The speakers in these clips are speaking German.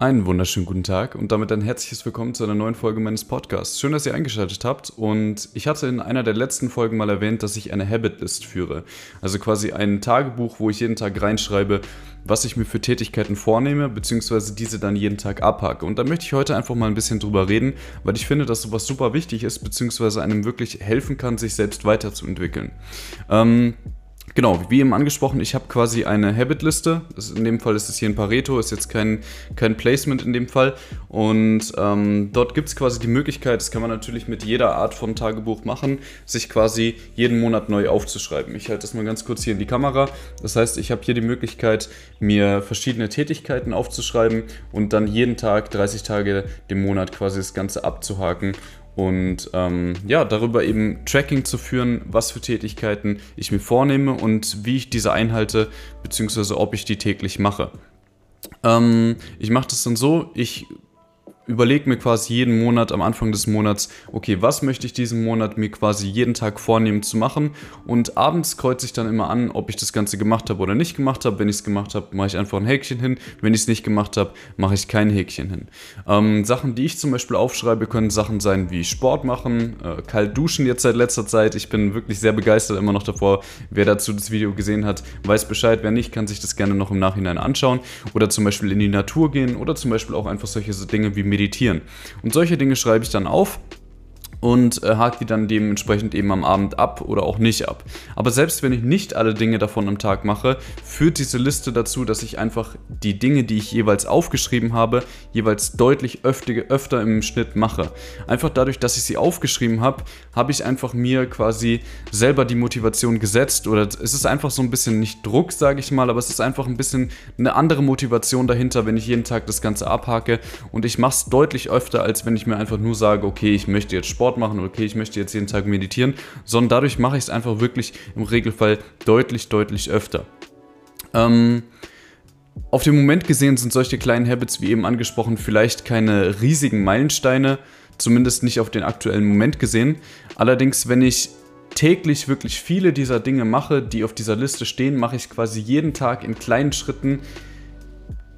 Einen wunderschönen guten Tag und damit ein herzliches Willkommen zu einer neuen Folge meines Podcasts. Schön, dass ihr eingeschaltet habt und ich hatte in einer der letzten Folgen mal erwähnt, dass ich eine Habitlist führe. Also quasi ein Tagebuch, wo ich jeden Tag reinschreibe, was ich mir für Tätigkeiten vornehme, beziehungsweise diese dann jeden Tag abhake. Und da möchte ich heute einfach mal ein bisschen drüber reden, weil ich finde, dass sowas super wichtig ist, beziehungsweise einem wirklich helfen kann, sich selbst weiterzuentwickeln. Ähm, Genau, wie eben angesprochen, ich habe quasi eine Habit-Liste. In dem Fall ist es hier ein Pareto, ist jetzt kein, kein Placement in dem Fall. Und ähm, dort gibt es quasi die Möglichkeit, das kann man natürlich mit jeder Art von Tagebuch machen, sich quasi jeden Monat neu aufzuschreiben. Ich halte das mal ganz kurz hier in die Kamera. Das heißt, ich habe hier die Möglichkeit, mir verschiedene Tätigkeiten aufzuschreiben und dann jeden Tag, 30 Tage dem Monat quasi das Ganze abzuhaken und ähm, ja, darüber eben Tracking zu führen, was für Tätigkeiten ich mir vornehme und wie ich diese einhalte, beziehungsweise ob ich die täglich mache. Ähm, ich mache das dann so, ich überlege mir quasi jeden Monat am Anfang des Monats, okay, was möchte ich diesen Monat mir quasi jeden Tag vornehmen zu machen und abends kreuze ich dann immer an, ob ich das Ganze gemacht habe oder nicht gemacht habe. Wenn ich es gemacht habe, mache ich einfach ein Häkchen hin. Wenn ich es nicht gemacht habe, mache ich kein Häkchen hin. Ähm, Sachen, die ich zum Beispiel aufschreibe, können Sachen sein wie Sport machen, äh, kalt duschen jetzt seit letzter Zeit. Ich bin wirklich sehr begeistert immer noch davor. Wer dazu das Video gesehen hat, weiß Bescheid. Wer nicht, kann sich das gerne noch im Nachhinein anschauen. Oder zum Beispiel in die Natur gehen oder zum Beispiel auch einfach solche Dinge wie meditieren. Und solche Dinge schreibe ich dann auf und äh, hake die dann dementsprechend eben am Abend ab oder auch nicht ab. Aber selbst wenn ich nicht alle Dinge davon am Tag mache, führt diese Liste dazu, dass ich einfach die Dinge, die ich jeweils aufgeschrieben habe, jeweils deutlich öfter, öfter im Schnitt mache. Einfach dadurch, dass ich sie aufgeschrieben habe, habe ich einfach mir quasi selber die Motivation gesetzt oder es ist einfach so ein bisschen nicht Druck, sage ich mal, aber es ist einfach ein bisschen eine andere Motivation dahinter, wenn ich jeden Tag das Ganze abhake und ich mache es deutlich öfter, als wenn ich mir einfach nur sage, okay, ich möchte jetzt Sport Sport machen, okay, ich möchte jetzt jeden Tag meditieren, sondern dadurch mache ich es einfach wirklich im Regelfall deutlich, deutlich öfter. Ähm, auf den Moment gesehen sind solche kleinen Habits, wie eben angesprochen, vielleicht keine riesigen Meilensteine, zumindest nicht auf den aktuellen Moment gesehen. Allerdings, wenn ich täglich wirklich viele dieser Dinge mache, die auf dieser Liste stehen, mache ich quasi jeden Tag in kleinen Schritten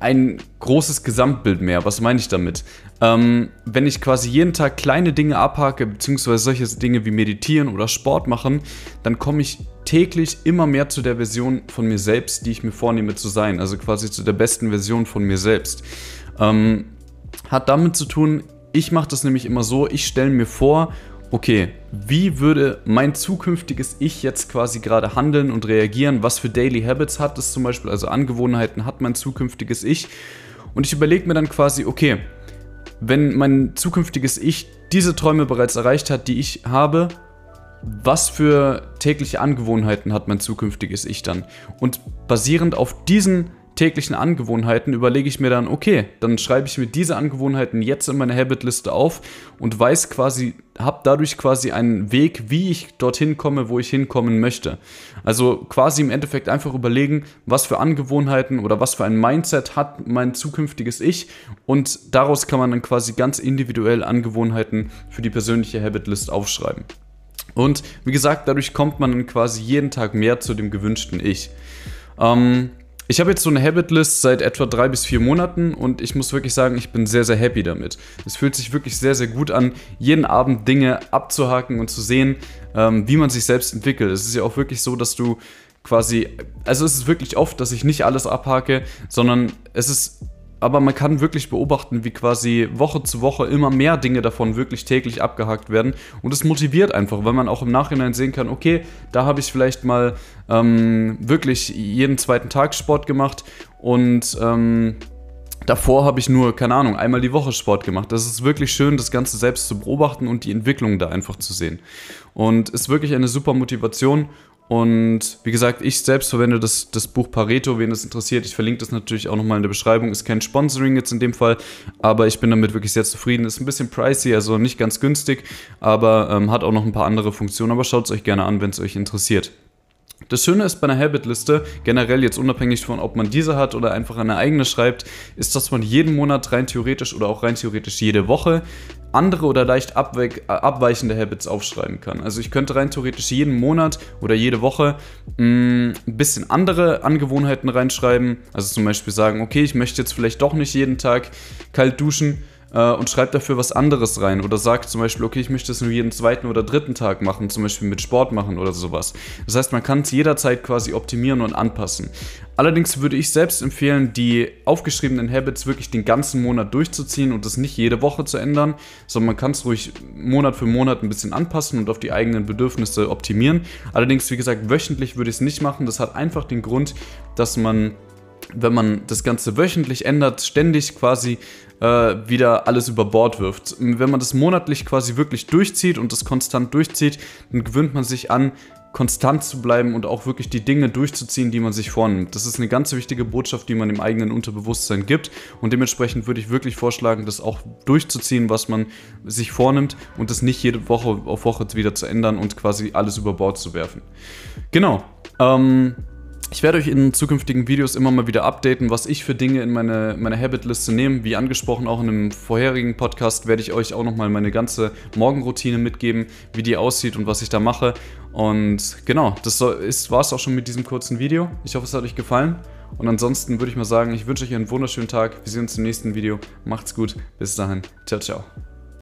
ein großes Gesamtbild mehr. Was meine ich damit? Ähm, wenn ich quasi jeden Tag kleine Dinge abhake, beziehungsweise solche Dinge wie meditieren oder Sport machen, dann komme ich täglich immer mehr zu der Version von mir selbst, die ich mir vornehme zu sein. Also quasi zu der besten Version von mir selbst. Ähm, hat damit zu tun, ich mache das nämlich immer so, ich stelle mir vor, okay, wie würde mein zukünftiges Ich jetzt quasi gerade handeln und reagieren? Was für Daily Habits hat es zum Beispiel, also Angewohnheiten hat mein zukünftiges Ich? Und ich überlege mir dann quasi, okay, wenn mein zukünftiges Ich diese Träume bereits erreicht hat, die ich habe, was für tägliche Angewohnheiten hat mein zukünftiges Ich dann? Und basierend auf diesen täglichen Angewohnheiten überlege ich mir dann, okay, dann schreibe ich mir diese Angewohnheiten jetzt in meine Habitliste auf und weiß quasi, habe dadurch quasi einen Weg, wie ich dorthin komme, wo ich hinkommen möchte. Also quasi im Endeffekt einfach überlegen, was für Angewohnheiten oder was für ein Mindset hat mein zukünftiges Ich und daraus kann man dann quasi ganz individuell Angewohnheiten für die persönliche Habitlist aufschreiben. Und wie gesagt, dadurch kommt man dann quasi jeden Tag mehr zu dem gewünschten Ich. Ähm, ich habe jetzt so eine Habitlist seit etwa drei bis vier Monaten und ich muss wirklich sagen, ich bin sehr, sehr happy damit. Es fühlt sich wirklich sehr, sehr gut an, jeden Abend Dinge abzuhaken und zu sehen, ähm, wie man sich selbst entwickelt. Es ist ja auch wirklich so, dass du quasi, also es ist wirklich oft, dass ich nicht alles abhake, sondern es ist aber man kann wirklich beobachten, wie quasi Woche zu Woche immer mehr Dinge davon wirklich täglich abgehakt werden. Und es motiviert einfach, weil man auch im Nachhinein sehen kann, okay, da habe ich vielleicht mal ähm, wirklich jeden zweiten Tag Sport gemacht und ähm, davor habe ich nur, keine Ahnung, einmal die Woche Sport gemacht. Das ist wirklich schön, das Ganze selbst zu beobachten und die Entwicklung da einfach zu sehen. Und ist wirklich eine super Motivation und wie gesagt, ich selbst verwende das, das Buch Pareto, wen das interessiert. Ich verlinke das natürlich auch nochmal in der Beschreibung. Ist kein Sponsoring jetzt in dem Fall, aber ich bin damit wirklich sehr zufrieden. Ist ein bisschen pricey, also nicht ganz günstig, aber ähm, hat auch noch ein paar andere Funktionen. Aber schaut es euch gerne an, wenn es euch interessiert. Das Schöne ist bei einer Habit-Liste, generell jetzt unabhängig von, ob man diese hat oder einfach eine eigene schreibt, ist, dass man jeden Monat rein theoretisch oder auch rein theoretisch jede Woche andere oder leicht abweichende Habits aufschreiben kann. Also ich könnte rein theoretisch jeden Monat oder jede Woche mm, ein bisschen andere Angewohnheiten reinschreiben. Also zum Beispiel sagen, okay, ich möchte jetzt vielleicht doch nicht jeden Tag kalt duschen, äh, und schreibt dafür was anderes rein. Oder sagt zum Beispiel, okay, ich möchte es nur jeden zweiten oder dritten Tag machen, zum Beispiel mit Sport machen oder sowas. Das heißt, man kann es jederzeit quasi optimieren und anpassen. Allerdings würde ich selbst empfehlen, die aufgeschriebenen Habits wirklich den ganzen Monat durchzuziehen und das nicht jede Woche zu ändern, sondern man kann es ruhig Monat für Monat ein bisschen anpassen und auf die eigenen Bedürfnisse optimieren. Allerdings, wie gesagt, wöchentlich würde ich es nicht machen. Das hat einfach den Grund, dass man wenn man das Ganze wöchentlich ändert, ständig quasi äh, wieder alles über Bord wirft. Wenn man das monatlich quasi wirklich durchzieht und das konstant durchzieht, dann gewöhnt man sich an, konstant zu bleiben und auch wirklich die Dinge durchzuziehen, die man sich vornimmt. Das ist eine ganz wichtige Botschaft, die man im eigenen Unterbewusstsein gibt und dementsprechend würde ich wirklich vorschlagen, das auch durchzuziehen, was man sich vornimmt und das nicht jede Woche auf Woche wieder zu ändern und quasi alles über Bord zu werfen. Genau. Ähm, ich werde euch in zukünftigen Videos immer mal wieder updaten, was ich für Dinge in meine, meine Habit-Liste nehme. Wie angesprochen, auch in einem vorherigen Podcast werde ich euch auch nochmal meine ganze Morgenroutine mitgeben, wie die aussieht und was ich da mache. Und genau, das war es auch schon mit diesem kurzen Video. Ich hoffe, es hat euch gefallen. Und ansonsten würde ich mal sagen, ich wünsche euch einen wunderschönen Tag. Wir sehen uns im nächsten Video. Macht's gut. Bis dahin. Ciao, ciao.